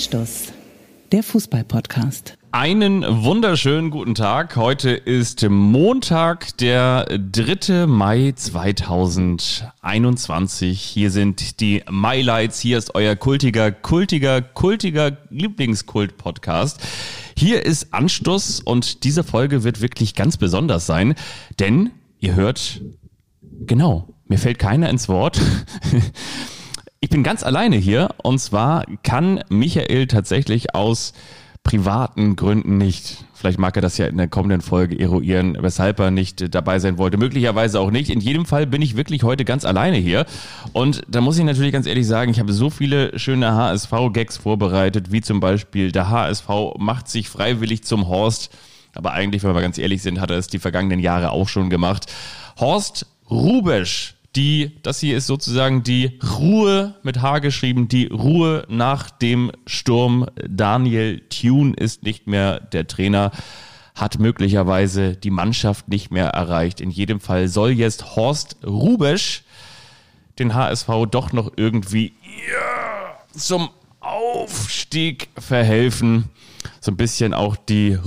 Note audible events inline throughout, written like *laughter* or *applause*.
Anstoß, der Fußball-Podcast. Einen wunderschönen guten Tag. Heute ist Montag, der 3. Mai 2021. Hier sind die Mylights. Hier ist euer kultiger, kultiger, kultiger Lieblingskult-Podcast. Hier ist Anstoß und diese Folge wird wirklich ganz besonders sein, denn ihr hört, genau, mir fällt keiner ins Wort. *laughs* Ich bin ganz alleine hier und zwar kann Michael tatsächlich aus privaten Gründen nicht. Vielleicht mag er das ja in der kommenden Folge eruieren, weshalb er nicht dabei sein wollte. Möglicherweise auch nicht. In jedem Fall bin ich wirklich heute ganz alleine hier. Und da muss ich natürlich ganz ehrlich sagen, ich habe so viele schöne HSV-Gags vorbereitet, wie zum Beispiel der HSV macht sich freiwillig zum Horst. Aber eigentlich, wenn wir ganz ehrlich sind, hat er es die vergangenen Jahre auch schon gemacht. Horst Rubesch die, das hier ist sozusagen die Ruhe mit H geschrieben, die Ruhe nach dem Sturm. Daniel Thune ist nicht mehr der Trainer, hat möglicherweise die Mannschaft nicht mehr erreicht. In jedem Fall soll jetzt Horst Rubesch den HSV doch noch irgendwie ja, zum Aufstieg verhelfen. So ein bisschen auch die,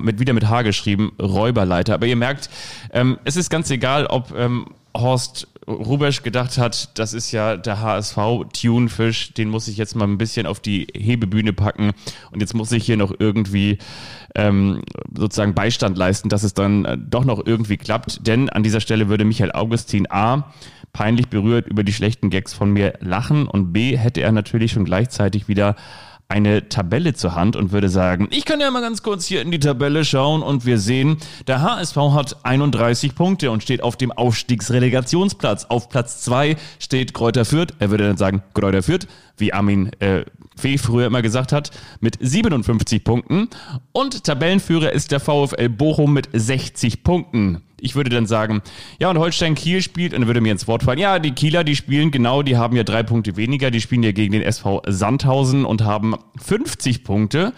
mit, wieder mit H geschrieben, Räuberleiter. Aber ihr merkt, ähm, es ist ganz egal, ob ähm, Horst Rubesch gedacht hat, das ist ja der HSV Tunefisch, den muss ich jetzt mal ein bisschen auf die Hebebühne packen. Und jetzt muss ich hier noch irgendwie ähm, sozusagen Beistand leisten, dass es dann äh, doch noch irgendwie klappt. Denn an dieser Stelle würde Michael Augustin A. peinlich berührt über die schlechten Gags von mir lachen. Und B hätte er natürlich schon gleichzeitig wieder eine Tabelle zur Hand und würde sagen, ich kann ja mal ganz kurz hier in die Tabelle schauen und wir sehen, der HSV hat 31 Punkte und steht auf dem Aufstiegsrelegationsplatz. Auf Platz 2 steht Kräuter Fürth. Er würde dann sagen, Kräuter Fürth, wie Armin äh, Fee früher immer gesagt hat, mit 57 Punkten. Und Tabellenführer ist der VfL Bochum mit 60 Punkten. Ich würde dann sagen, ja, und Holstein Kiel spielt, und dann würde mir ins Wort fallen, ja, die Kieler, die spielen genau, die haben ja drei Punkte weniger, die spielen ja gegen den SV Sandhausen und haben 50 Punkte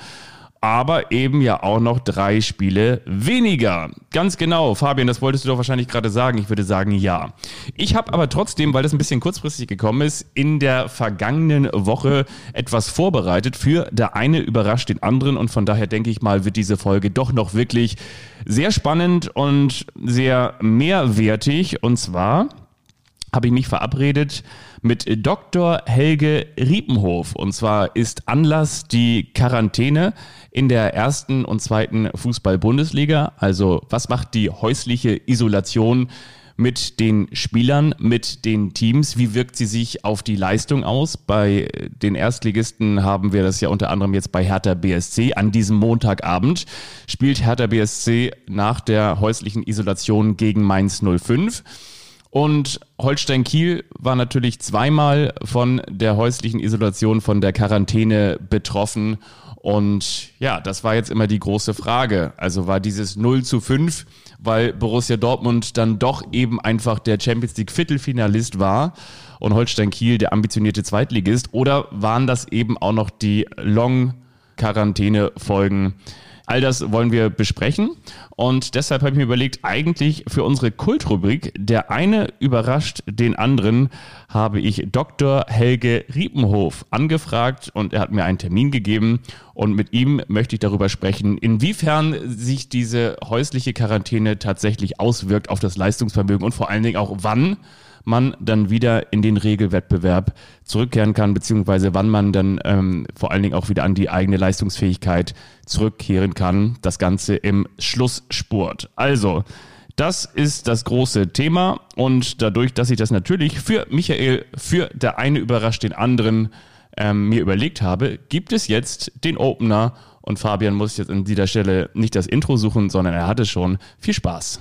aber eben ja auch noch drei Spiele weniger. Ganz genau, Fabian, das wolltest du doch wahrscheinlich gerade sagen. Ich würde sagen ja. Ich habe aber trotzdem, weil das ein bisschen kurzfristig gekommen ist, in der vergangenen Woche etwas vorbereitet für der eine überrascht den anderen und von daher denke ich mal, wird diese Folge doch noch wirklich sehr spannend und sehr mehrwertig und zwar habe ich mich verabredet mit Dr. Helge Riepenhof. Und zwar ist Anlass die Quarantäne in der ersten und zweiten Fußball-Bundesliga. Also was macht die häusliche Isolation mit den Spielern, mit den Teams? Wie wirkt sie sich auf die Leistung aus? Bei den Erstligisten haben wir das ja unter anderem jetzt bei Hertha BSC. An diesem Montagabend spielt Hertha BSC nach der häuslichen Isolation gegen Mainz 05. Und Holstein Kiel war natürlich zweimal von der häuslichen Isolation, von der Quarantäne betroffen. Und ja, das war jetzt immer die große Frage. Also war dieses 0 zu 5, weil Borussia Dortmund dann doch eben einfach der Champions League Viertelfinalist war und Holstein Kiel der ambitionierte Zweitligist? Oder waren das eben auch noch die Long-Quarantäne-Folgen? All das wollen wir besprechen und deshalb habe ich mir überlegt, eigentlich für unsere Kultrubrik, der eine überrascht den anderen, habe ich Dr. Helge Riepenhof angefragt und er hat mir einen Termin gegeben und mit ihm möchte ich darüber sprechen, inwiefern sich diese häusliche Quarantäne tatsächlich auswirkt auf das Leistungsvermögen und vor allen Dingen auch wann man dann wieder in den Regelwettbewerb zurückkehren kann, beziehungsweise wann man dann ähm, vor allen Dingen auch wieder an die eigene Leistungsfähigkeit zurückkehren kann. Das Ganze im Schlussspurt. Also, das ist das große Thema und dadurch, dass ich das natürlich für Michael, für der eine überrascht den anderen ähm, mir überlegt habe, gibt es jetzt den Opener und Fabian muss jetzt an dieser Stelle nicht das Intro suchen, sondern er hat es schon. Viel Spaß.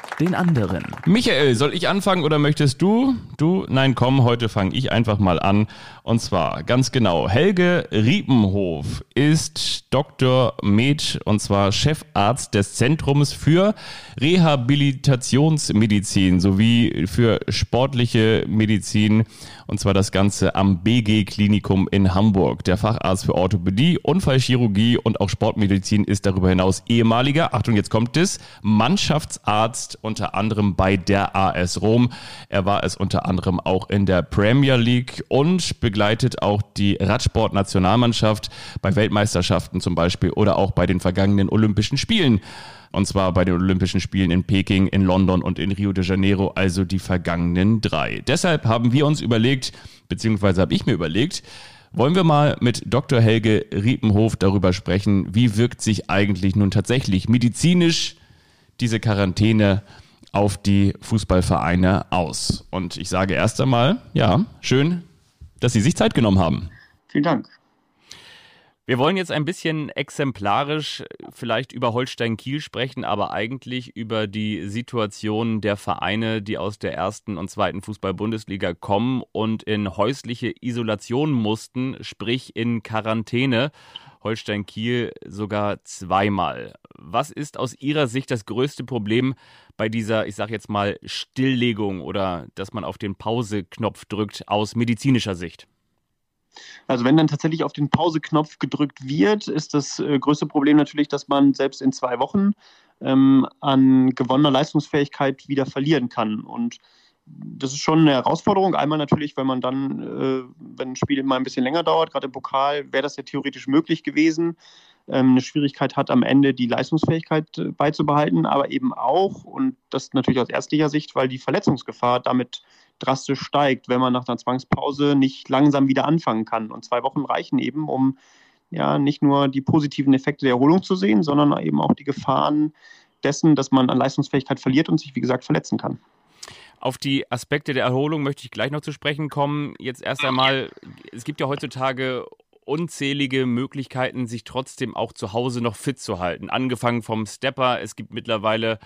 den anderen. Michael, soll ich anfangen oder möchtest du? Du? Nein, komm, heute fange ich einfach mal an. Und zwar ganz genau. Helge Riepenhof ist Dr. Med und zwar Chefarzt des Zentrums für Rehabilitationsmedizin sowie für sportliche Medizin und zwar das Ganze am BG Klinikum in Hamburg. Der Facharzt für Orthopädie, Unfallchirurgie und auch Sportmedizin ist darüber hinaus ehemaliger, Achtung, jetzt kommt es, Mannschaftsarzt unter anderem bei der AS Rom. Er war es unter anderem auch in der Premier League und begleitet auch die Radsport-Nationalmannschaft bei Weltmeisterschaften zum Beispiel oder auch bei den vergangenen Olympischen Spielen. Und zwar bei den Olympischen Spielen in Peking, in London und in Rio de Janeiro, also die vergangenen drei. Deshalb haben wir uns überlegt, beziehungsweise habe ich mir überlegt, wollen wir mal mit Dr. Helge Riepenhof darüber sprechen, wie wirkt sich eigentlich nun tatsächlich medizinisch diese Quarantäne auf die Fußballvereine aus? Und ich sage erst einmal, ja, schön, dass Sie sich Zeit genommen haben. Vielen Dank. Wir wollen jetzt ein bisschen exemplarisch vielleicht über Holstein Kiel sprechen, aber eigentlich über die Situation der Vereine, die aus der ersten und zweiten Fußball-Bundesliga kommen und in häusliche Isolation mussten, sprich in Quarantäne. Holstein Kiel sogar zweimal. Was ist aus Ihrer Sicht das größte Problem bei dieser, ich sage jetzt mal, Stilllegung oder dass man auf den Pause-Knopf drückt aus medizinischer Sicht? Also wenn dann tatsächlich auf den Pause-Knopf gedrückt wird, ist das äh, größte Problem natürlich, dass man selbst in zwei Wochen ähm, an gewonnener Leistungsfähigkeit wieder verlieren kann. Und das ist schon eine Herausforderung. Einmal natürlich, wenn man dann, äh, wenn ein Spiel mal ein bisschen länger dauert, gerade im Pokal, wäre das ja theoretisch möglich gewesen. Ähm, eine Schwierigkeit hat am Ende die Leistungsfähigkeit äh, beizubehalten, aber eben auch, und das natürlich aus ärztlicher Sicht, weil die Verletzungsgefahr damit drastisch steigt, wenn man nach einer Zwangspause nicht langsam wieder anfangen kann. Und zwei Wochen reichen eben, um ja nicht nur die positiven Effekte der Erholung zu sehen, sondern eben auch die Gefahren dessen, dass man an Leistungsfähigkeit verliert und sich, wie gesagt, verletzen kann. Auf die Aspekte der Erholung möchte ich gleich noch zu sprechen kommen. Jetzt erst einmal, es gibt ja heutzutage unzählige Möglichkeiten, sich trotzdem auch zu Hause noch fit zu halten. Angefangen vom Stepper, es gibt mittlerweile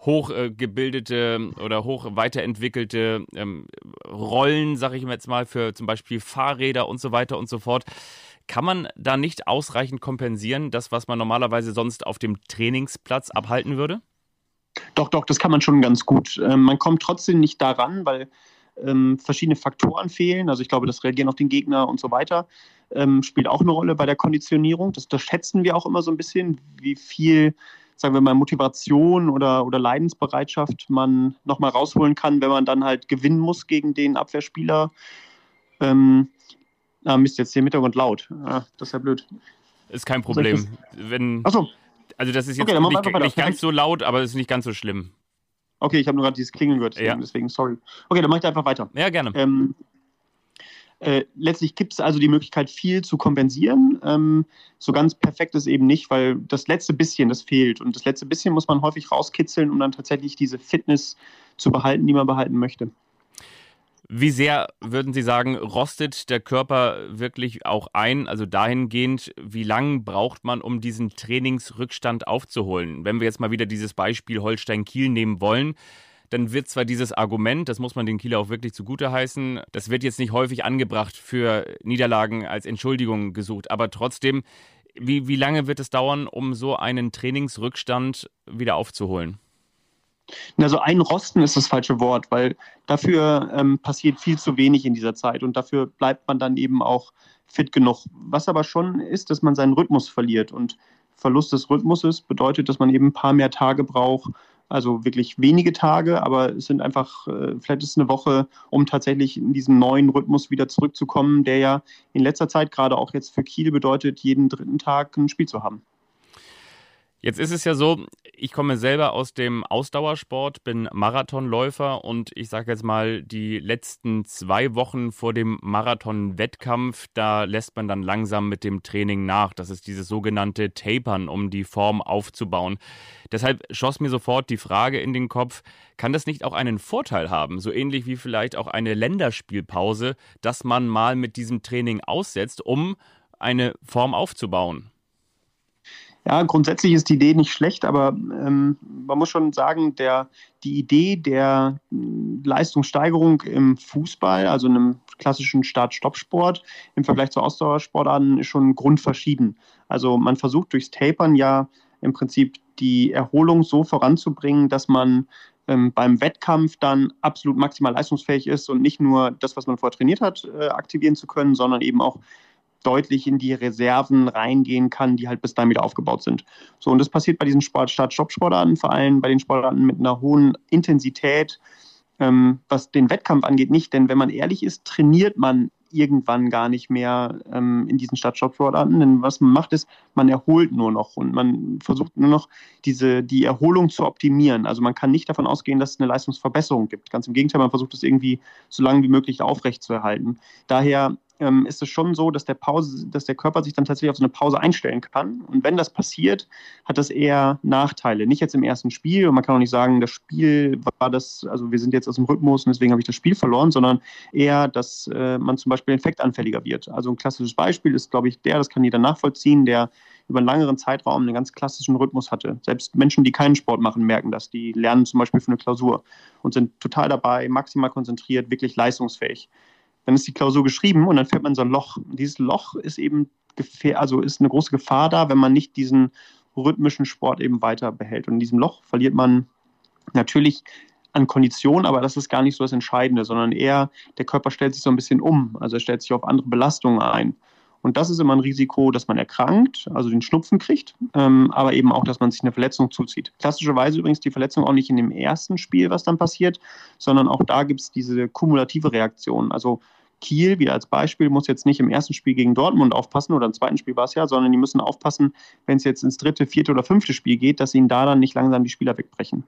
hochgebildete oder hoch weiterentwickelte ähm, Rollen, sage ich jetzt mal, für zum Beispiel Fahrräder und so weiter und so fort. Kann man da nicht ausreichend kompensieren, das, was man normalerweise sonst auf dem Trainingsplatz abhalten würde? Doch, doch, das kann man schon ganz gut. Ähm, man kommt trotzdem nicht daran, weil ähm, verschiedene Faktoren fehlen. Also ich glaube, das Reagieren auf den Gegner und so weiter ähm, spielt auch eine Rolle bei der Konditionierung. Das, schätzen wir auch immer so ein bisschen, wie viel sagen wir mal, Motivation oder, oder Leidensbereitschaft man nochmal rausholen kann, wenn man dann halt gewinnen muss gegen den Abwehrspieler. Ähm, ah, Mist, jetzt hier im Hintergrund laut. Ah, das ist ja blöd. Ist kein Problem. Wenn, Achso. Also das ist jetzt okay, nicht, nicht ganz so laut, aber es ist nicht ganz so schlimm. Okay, ich habe nur gerade dieses Klingeln gehört, deswegen, ja. deswegen, sorry. Okay, dann mache ich einfach weiter. Ja, gerne. Ähm, äh, letztlich gibt es also die Möglichkeit, viel zu kompensieren. Ähm, so ganz perfekt ist eben nicht, weil das letzte bisschen, das fehlt. Und das letzte bisschen muss man häufig rauskitzeln, um dann tatsächlich diese Fitness zu behalten, die man behalten möchte. Wie sehr würden Sie sagen, rostet der Körper wirklich auch ein? Also dahingehend, wie lange braucht man, um diesen Trainingsrückstand aufzuholen? Wenn wir jetzt mal wieder dieses Beispiel Holstein-Kiel nehmen wollen, dann wird zwar dieses Argument, das muss man den Kieler auch wirklich zugute heißen, das wird jetzt nicht häufig angebracht für Niederlagen als Entschuldigung gesucht, aber trotzdem, wie, wie lange wird es dauern, um so einen Trainingsrückstand wieder aufzuholen? Also einrosten ist das falsche Wort, weil dafür ähm, passiert viel zu wenig in dieser Zeit und dafür bleibt man dann eben auch fit genug. Was aber schon ist, dass man seinen Rhythmus verliert und Verlust des Rhythmuses bedeutet, dass man eben ein paar mehr Tage braucht, also wirklich wenige Tage, aber es sind einfach, äh, vielleicht ist es eine Woche, um tatsächlich in diesen neuen Rhythmus wieder zurückzukommen, der ja in letzter Zeit gerade auch jetzt für Kiel bedeutet, jeden dritten Tag ein Spiel zu haben. Jetzt ist es ja so, ich komme selber aus dem Ausdauersport, bin Marathonläufer und ich sage jetzt mal, die letzten zwei Wochen vor dem Marathon-Wettkampf, da lässt man dann langsam mit dem Training nach. Das ist dieses sogenannte Tapern, um die Form aufzubauen. Deshalb schoss mir sofort die Frage in den Kopf, kann das nicht auch einen Vorteil haben, so ähnlich wie vielleicht auch eine Länderspielpause, dass man mal mit diesem Training aussetzt, um eine Form aufzubauen? Ja, grundsätzlich ist die Idee nicht schlecht, aber ähm, man muss schon sagen, der, die Idee der hm, Leistungssteigerung im Fußball, also in einem klassischen Start-Stopp-Sport im Vergleich zu Ausdauersportarten, ist schon grundverschieden. Also man versucht durchs Tapern ja im Prinzip die Erholung so voranzubringen, dass man ähm, beim Wettkampf dann absolut maximal leistungsfähig ist und nicht nur das, was man vorher trainiert hat, äh, aktivieren zu können, sondern eben auch deutlich in die Reserven reingehen kann, die halt bis dahin wieder aufgebaut sind. So, und das passiert bei diesen Sport Start-Stopp-Sportarten, vor allem bei den Sportarten mit einer hohen Intensität, ähm, was den Wettkampf angeht, nicht. Denn wenn man ehrlich ist, trainiert man irgendwann gar nicht mehr ähm, in diesen Start-Stopp-Sportarten. Denn was man macht, ist, man erholt nur noch und man versucht nur noch diese, die Erholung zu optimieren. Also man kann nicht davon ausgehen, dass es eine Leistungsverbesserung gibt. Ganz im Gegenteil, man versucht es irgendwie so lange wie möglich aufrechtzuerhalten. Daher ähm, ist es schon so, dass der, Pause, dass der Körper sich dann tatsächlich auf so eine Pause einstellen kann. Und wenn das passiert, hat das eher Nachteile. Nicht jetzt im ersten Spiel. Und man kann auch nicht sagen, das Spiel war das, also wir sind jetzt aus dem Rhythmus und deswegen habe ich das Spiel verloren, sondern eher, dass äh, man zum Beispiel infektanfälliger wird. Also ein klassisches Beispiel ist, glaube ich, der, das kann jeder nachvollziehen, der über einen längeren Zeitraum einen ganz klassischen Rhythmus hatte. Selbst Menschen, die keinen Sport machen, merken das. Die lernen zum Beispiel für eine Klausur und sind total dabei, maximal konzentriert, wirklich leistungsfähig dann ist die Klausur geschrieben und dann fällt man in so ein Loch. dieses Loch ist eben also ist eine große Gefahr da, wenn man nicht diesen rhythmischen Sport eben weiter behält. Und in diesem Loch verliert man natürlich an Kondition, aber das ist gar nicht so das Entscheidende, sondern eher der Körper stellt sich so ein bisschen um. Also er stellt sich auf andere Belastungen ein. Und das ist immer ein Risiko, dass man erkrankt, also den Schnupfen kriegt, ähm, aber eben auch, dass man sich eine Verletzung zuzieht. Klassischerweise übrigens die Verletzung auch nicht in dem ersten Spiel, was dann passiert, sondern auch da gibt es diese kumulative Reaktion. Also Kiel, wieder als Beispiel, muss jetzt nicht im ersten Spiel gegen Dortmund aufpassen oder im zweiten Spiel war es ja, sondern die müssen aufpassen, wenn es jetzt ins dritte, vierte oder fünfte Spiel geht, dass ihnen da dann nicht langsam die Spieler wegbrechen.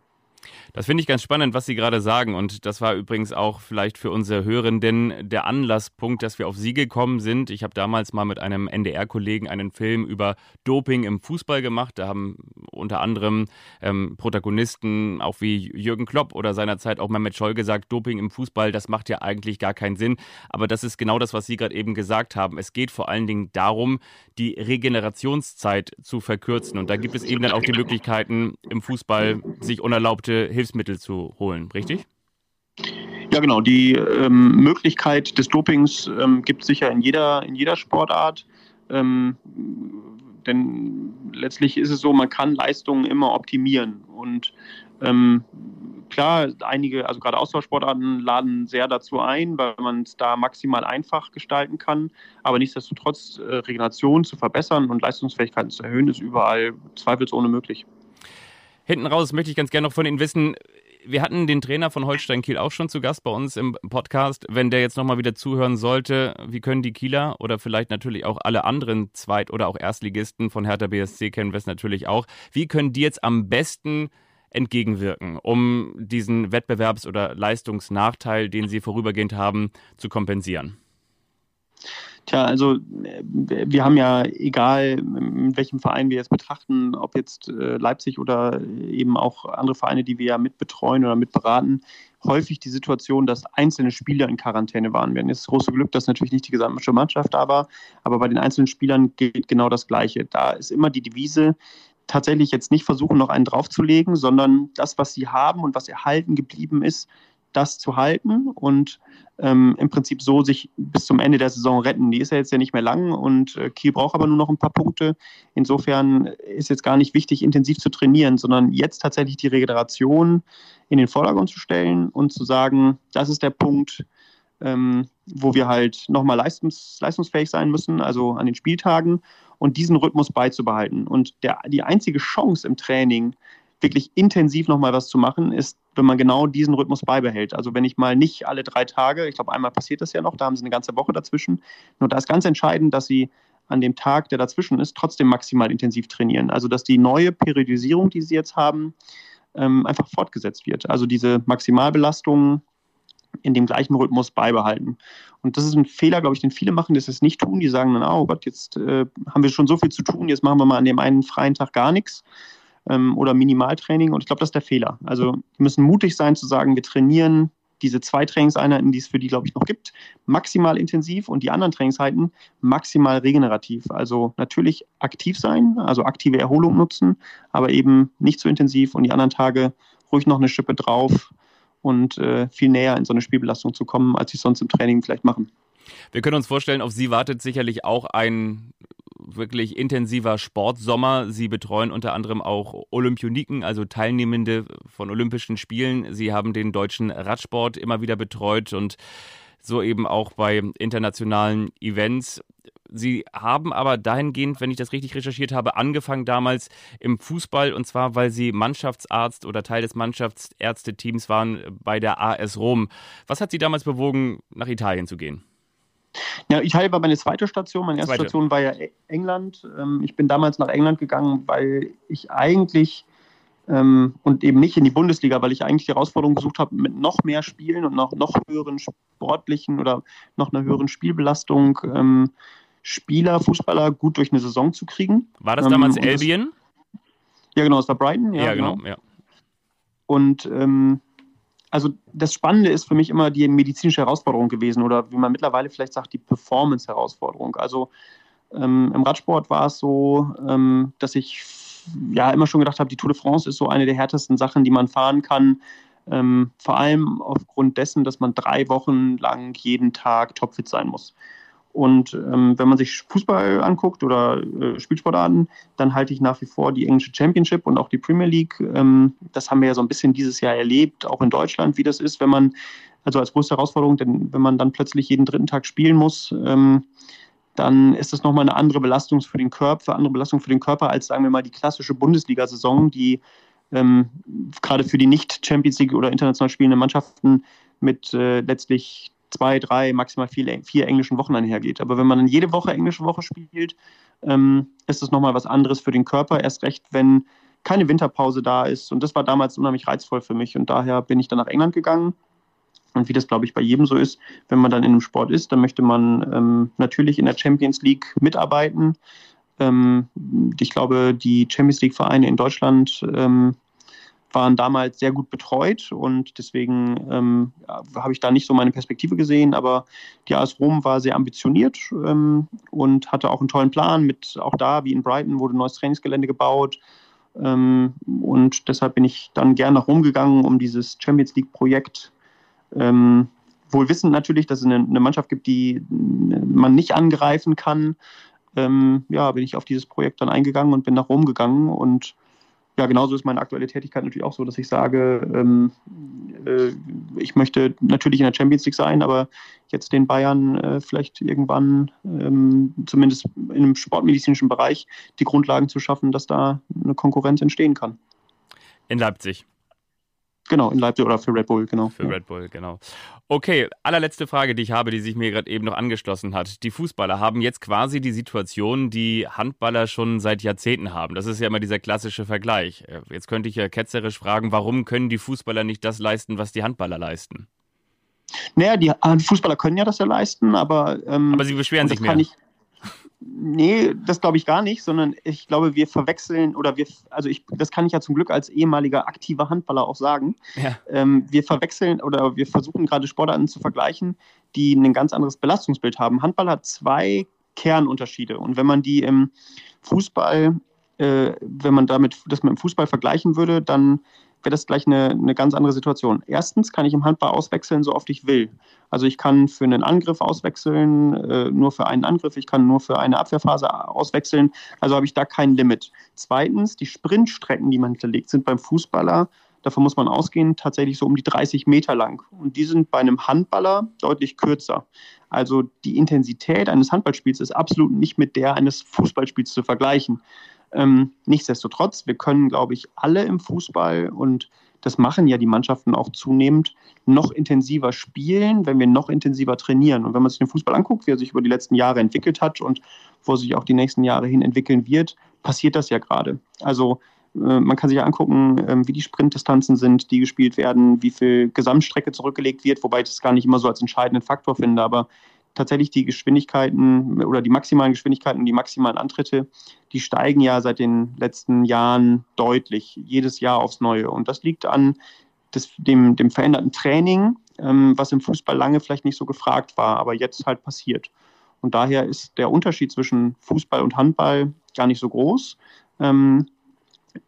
Das finde ich ganz spannend, was Sie gerade sagen. Und das war übrigens auch vielleicht für unsere Hörenden der Anlasspunkt, dass wir auf Sie gekommen sind. Ich habe damals mal mit einem NDR-Kollegen einen Film über Doping im Fußball gemacht. Da haben unter anderem ähm, Protagonisten, auch wie Jürgen Klopp oder seinerzeit auch Mehmet Scholl gesagt, Doping im Fußball, das macht ja eigentlich gar keinen Sinn. Aber das ist genau das, was Sie gerade eben gesagt haben. Es geht vor allen Dingen darum, die Regenerationszeit zu verkürzen. Und da gibt es eben dann auch die Möglichkeiten, im Fußball sich unerlaubte Hilfsmittel zu holen, richtig? Ja, genau. Die ähm, Möglichkeit des Dopings ähm, gibt es sicher in jeder, in jeder Sportart. Ähm, denn letztlich ist es so, man kann Leistungen immer optimieren. Und ähm, klar, einige, also gerade Austauschsportarten laden sehr dazu ein, weil man es da maximal einfach gestalten kann. Aber nichtsdestotrotz, äh, Regeneration zu verbessern und Leistungsfähigkeiten zu erhöhen, ist überall zweifelsohne möglich. Hinten raus möchte ich ganz gerne noch von Ihnen wissen, wir hatten den Trainer von Holstein Kiel auch schon zu Gast bei uns im Podcast. Wenn der jetzt nochmal wieder zuhören sollte, wie können die Kieler oder vielleicht natürlich auch alle anderen Zweit- oder auch Erstligisten von Hertha BSC kennen wir es natürlich auch. Wie können die jetzt am besten entgegenwirken, um diesen Wettbewerbs- oder Leistungsnachteil, den sie vorübergehend haben, zu kompensieren? Tja, also äh, wir haben ja, egal in welchem Verein wir jetzt betrachten, ob jetzt äh, Leipzig oder eben auch andere Vereine, die wir ja mitbetreuen oder mitberaten, häufig die Situation, dass einzelne Spieler in Quarantäne waren. Wir haben jetzt das große Glück, dass natürlich nicht die gesamte Mannschaft da war, aber bei den einzelnen Spielern gilt genau das Gleiche. Da ist immer die Devise, tatsächlich jetzt nicht versuchen, noch einen draufzulegen, sondern das, was sie haben und was erhalten geblieben ist, das zu halten und ähm, im Prinzip so sich bis zum Ende der Saison retten. Die ist ja jetzt ja nicht mehr lang und äh, Kiel braucht aber nur noch ein paar Punkte. Insofern ist jetzt gar nicht wichtig, intensiv zu trainieren, sondern jetzt tatsächlich die Regeneration in den Vordergrund zu stellen und zu sagen, das ist der Punkt, ähm, wo wir halt nochmal leistungs leistungsfähig sein müssen, also an den Spieltagen und diesen Rhythmus beizubehalten. Und der, die einzige Chance im Training, wirklich intensiv nochmal was zu machen, ist, wenn man genau diesen Rhythmus beibehält. Also wenn ich mal nicht alle drei Tage, ich glaube einmal passiert das ja noch, da haben sie eine ganze Woche dazwischen. Nur da ist ganz entscheidend, dass sie an dem Tag, der dazwischen ist, trotzdem maximal intensiv trainieren. Also dass die neue Periodisierung, die sie jetzt haben, ähm, einfach fortgesetzt wird. Also diese Maximalbelastung in dem gleichen Rhythmus beibehalten. Und das ist ein Fehler, glaube ich, den viele machen, dass sie es nicht tun. Die sagen dann, oh Gott, jetzt äh, haben wir schon so viel zu tun, jetzt machen wir mal an dem einen freien Tag gar nichts ähm, oder Minimaltraining. Und ich glaube, das ist der Fehler. Also wir müssen mutig sein zu sagen, wir trainieren diese zwei Trainingseinheiten, die es für die, glaube ich, noch gibt, maximal intensiv und die anderen Trainingseinheiten maximal regenerativ. Also natürlich aktiv sein, also aktive Erholung nutzen, aber eben nicht zu intensiv und die anderen Tage ruhig noch eine Schippe drauf und äh, viel näher in so eine Spielbelastung zu kommen, als sie sonst im Training vielleicht machen. Wir können uns vorstellen, auf Sie wartet sicherlich auch ein wirklich intensiver Sportsommer. Sie betreuen unter anderem auch Olympioniken, also Teilnehmende von Olympischen Spielen. Sie haben den deutschen Radsport immer wieder betreut und so eben auch bei internationalen Events. Sie haben aber dahingehend, wenn ich das richtig recherchiert habe, angefangen damals im Fußball und zwar, weil Sie Mannschaftsarzt oder Teil des Mannschaftsärzteteams waren bei der AS Rom. Was hat Sie damals bewogen, nach Italien zu gehen? Ja, Italien war meine zweite Station. Meine erste zweite. Station war ja e- England. Ähm, ich bin damals nach England gegangen, weil ich eigentlich ähm, und eben nicht in die Bundesliga, weil ich eigentlich die Herausforderung gesucht habe, mit noch mehr Spielen und noch, noch höheren sportlichen oder noch einer höheren Spielbelastung ähm, Spieler, Fußballer gut durch eine Saison zu kriegen. War das damals ähm, Albion? ja, genau, das war Brighton. Ja, ja genau. genau. Ja. Und ähm, also das Spannende ist für mich immer die medizinische Herausforderung gewesen oder wie man mittlerweile vielleicht sagt, die Performance-Herausforderung. Also ähm, im Radsport war es so, ähm, dass ich ja immer schon gedacht habe, die Tour de France ist so eine der härtesten Sachen, die man fahren kann. Ähm, vor allem aufgrund dessen, dass man drei Wochen lang jeden Tag topfit sein muss. Und ähm, wenn man sich Fußball anguckt oder äh, Spielsportarten, dann halte ich nach wie vor die englische Championship und auch die Premier League. Ähm, das haben wir ja so ein bisschen dieses Jahr erlebt, auch in Deutschland, wie das ist, wenn man, also als größte Herausforderung, denn wenn man dann plötzlich jeden dritten Tag spielen muss, ähm, dann ist das nochmal eine andere Belastung für den Körper, andere Belastung für den Körper als, sagen wir mal, die klassische Bundesliga-Saison, die ähm, gerade für die nicht Champions League oder international spielenden Mannschaften mit äh, letztlich zwei, drei, maximal vier, vier englischen Wochen einhergeht. Aber wenn man dann jede Woche englische Woche spielt, ähm, ist das nochmal was anderes für den Körper. Erst recht, wenn keine Winterpause da ist. Und das war damals unheimlich reizvoll für mich. Und daher bin ich dann nach England gegangen. Und wie das, glaube ich, bei jedem so ist, wenn man dann in einem Sport ist, dann möchte man ähm, natürlich in der Champions League mitarbeiten. Ähm, ich glaube, die Champions League-Vereine in Deutschland ähm, waren damals sehr gut betreut und deswegen ähm, habe ich da nicht so meine Perspektive gesehen, aber die AS Rom war sehr ambitioniert ähm, und hatte auch einen tollen Plan mit, auch da wie in Brighton wurde ein neues Trainingsgelände gebaut ähm, und deshalb bin ich dann gern nach Rom gegangen, um dieses Champions League Projekt ähm, wohl wissend natürlich, dass es eine, eine, Mannschaft gibt, die man nicht angreifen kann. Ähm, ja, bin ich auf dieses Projekt dann eingegangen und bin nach Rom gegangen und ja, genauso ist meine aktuelle Tätigkeit natürlich auch so, dass ich sage, ähm, äh, ich möchte natürlich in der Champions League sein, aber jetzt den Bayern äh, vielleicht irgendwann ähm, zumindest im sportmedizinischen Bereich die Grundlagen zu schaffen, dass da eine Konkurrenz entstehen kann. In Leipzig. Genau, in Leipzig oder für Red Bull, genau. Für Red Bull, genau. Okay, allerletzte Frage, die ich habe, die sich mir gerade eben noch angeschlossen hat. Die Fußballer haben jetzt quasi die Situation, die Handballer schon seit Jahrzehnten haben. Das ist ja immer dieser klassische Vergleich. Äh, jetzt könnte ich ja ketzerisch fragen, warum können die Fußballer nicht das leisten, was die Handballer leisten? Naja, die Fußballer können ja das ja leisten, aber. Ähm, aber sie beschweren sich mehr. Ich, Nee, das glaube ich gar nicht, sondern ich glaube, wir verwechseln oder wir, also ich, das kann ich ja zum Glück als ehemaliger aktiver Handballer auch sagen. Ja. Ähm, wir verwechseln oder wir versuchen gerade Sportarten zu vergleichen, die ein ganz anderes Belastungsbild haben. Handball hat zwei Kernunterschiede und wenn man die im Fußball, äh, wenn man damit das mit dem Fußball vergleichen würde, dann wäre das gleich eine, eine ganz andere Situation. Erstens kann ich im Handball auswechseln, so oft ich will. Also ich kann für einen Angriff auswechseln, äh, nur für einen Angriff, ich kann nur für eine Abwehrphase auswechseln. Also habe ich da kein Limit. Zweitens, die Sprintstrecken, die man hinterlegt, sind beim Fußballer, davon muss man ausgehen, tatsächlich so um die 30 Meter lang. Und die sind bei einem Handballer deutlich kürzer. Also die Intensität eines Handballspiels ist absolut nicht mit der eines Fußballspiels zu vergleichen. Ähm, nichtsdestotrotz, wir können, glaube ich, alle im Fußball und das machen ja die Mannschaften auch zunehmend, noch intensiver spielen, wenn wir noch intensiver trainieren. Und wenn man sich den Fußball anguckt, wie er sich über die letzten Jahre entwickelt hat und wo sich auch die nächsten Jahre hin entwickeln wird, passiert das ja gerade. Also äh, man kann sich ja angucken, ähm, wie die Sprintdistanzen sind, die gespielt werden, wie viel Gesamtstrecke zurückgelegt wird, wobei ich das gar nicht immer so als entscheidenden Faktor finde, aber tatsächlich die Geschwindigkeiten oder die maximalen Geschwindigkeiten und die maximalen Antritte, die steigen ja seit den letzten Jahren deutlich, jedes Jahr aufs Neue. Und das liegt an des, dem, dem veränderten Training, ähm, was im Fußball lange vielleicht nicht so gefragt war, aber jetzt halt passiert. Und daher ist der Unterschied zwischen Fußball und Handball gar nicht so groß. Ähm,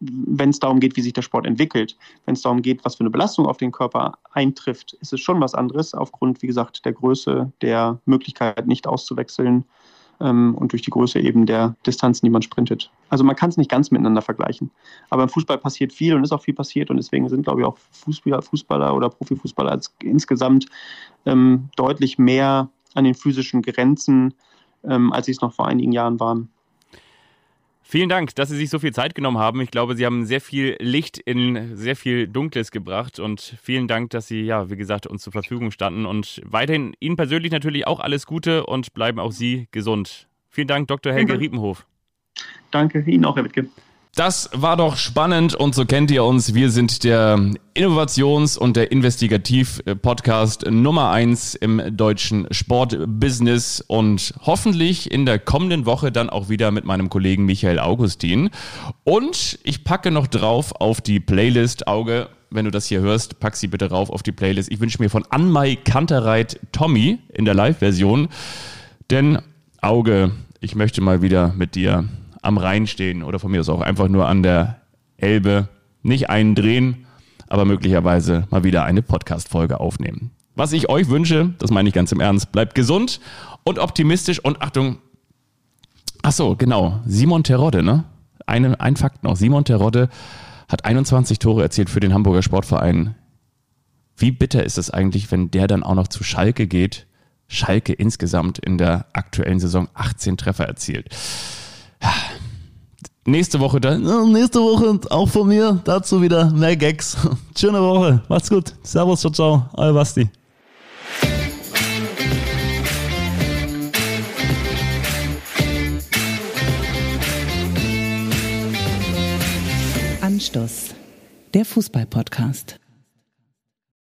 wenn es darum geht, wie sich der Sport entwickelt, wenn es darum geht, was für eine Belastung auf den Körper eintrifft, ist es schon was anderes, aufgrund, wie gesagt, der Größe, der Möglichkeit, nicht auszuwechseln ähm, und durch die Größe eben der Distanzen, die man sprintet. Also man kann es nicht ganz miteinander vergleichen. Aber im Fußball passiert viel und ist auch viel passiert und deswegen sind, glaube ich, auch Fußballer, Fußballer oder Profifußballer als insgesamt ähm, deutlich mehr an den physischen Grenzen, ähm, als sie es noch vor einigen Jahren waren. Vielen Dank, dass Sie sich so viel Zeit genommen haben. Ich glaube, Sie haben sehr viel Licht in sehr viel Dunkles gebracht und vielen Dank, dass Sie, ja, wie gesagt, uns zur Verfügung standen und weiterhin Ihnen persönlich natürlich auch alles Gute und bleiben auch Sie gesund. Vielen Dank, Dr. Helge Riepenhof. Danke Ihnen auch, Herr Wittke. Das war doch spannend und so kennt ihr uns. Wir sind der Innovations- und der Investigativ-Podcast Nummer eins im deutschen Sportbusiness und hoffentlich in der kommenden Woche dann auch wieder mit meinem Kollegen Michael Augustin. Und ich packe noch drauf auf die Playlist Auge. Wenn du das hier hörst, pack sie bitte rauf auf die Playlist. Ich wünsche mir von Anmai Kantereit Tommy in der Live-Version. Denn Auge, ich möchte mal wieder mit dir am Rhein stehen oder von mir aus auch einfach nur an der Elbe, nicht einen drehen, aber möglicherweise mal wieder eine Podcast-Folge aufnehmen. Was ich euch wünsche, das meine ich ganz im Ernst, bleibt gesund und optimistisch und Achtung, ach so, genau, Simon Terodde, ne? Eine, ein Fakt noch, Simon Terodde hat 21 Tore erzielt für den Hamburger Sportverein. Wie bitter ist es eigentlich, wenn der dann auch noch zu Schalke geht? Schalke insgesamt in der aktuellen Saison 18 Treffer erzielt. Nächste Woche dann. nächste Woche auch von mir dazu wieder mehr Gags. *laughs* Schöne Woche. Macht's gut. Servus, ciao, ciao. Euer Basti. Anstoß. Der Fußball-Podcast.